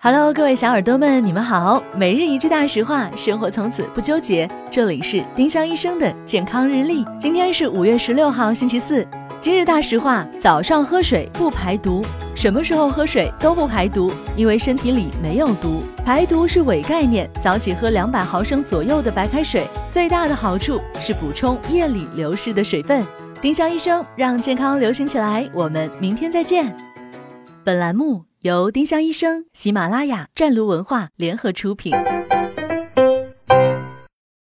Hello，各位小耳朵们，你们好。每日一句大实话，生活从此不纠结。这里是丁香医生的健康日历。今天是五月十六号，星期四。今日大实话：早上喝水不排毒。什么时候喝水都不排毒，因为身体里没有毒。排毒是伪概念。早起喝两百毫升左右的白开水，最大的好处是补充夜里流失的水分。丁香医生让健康流行起来。我们明天再见。本栏目。由丁香医生、喜马拉雅、湛庐文化联合出品。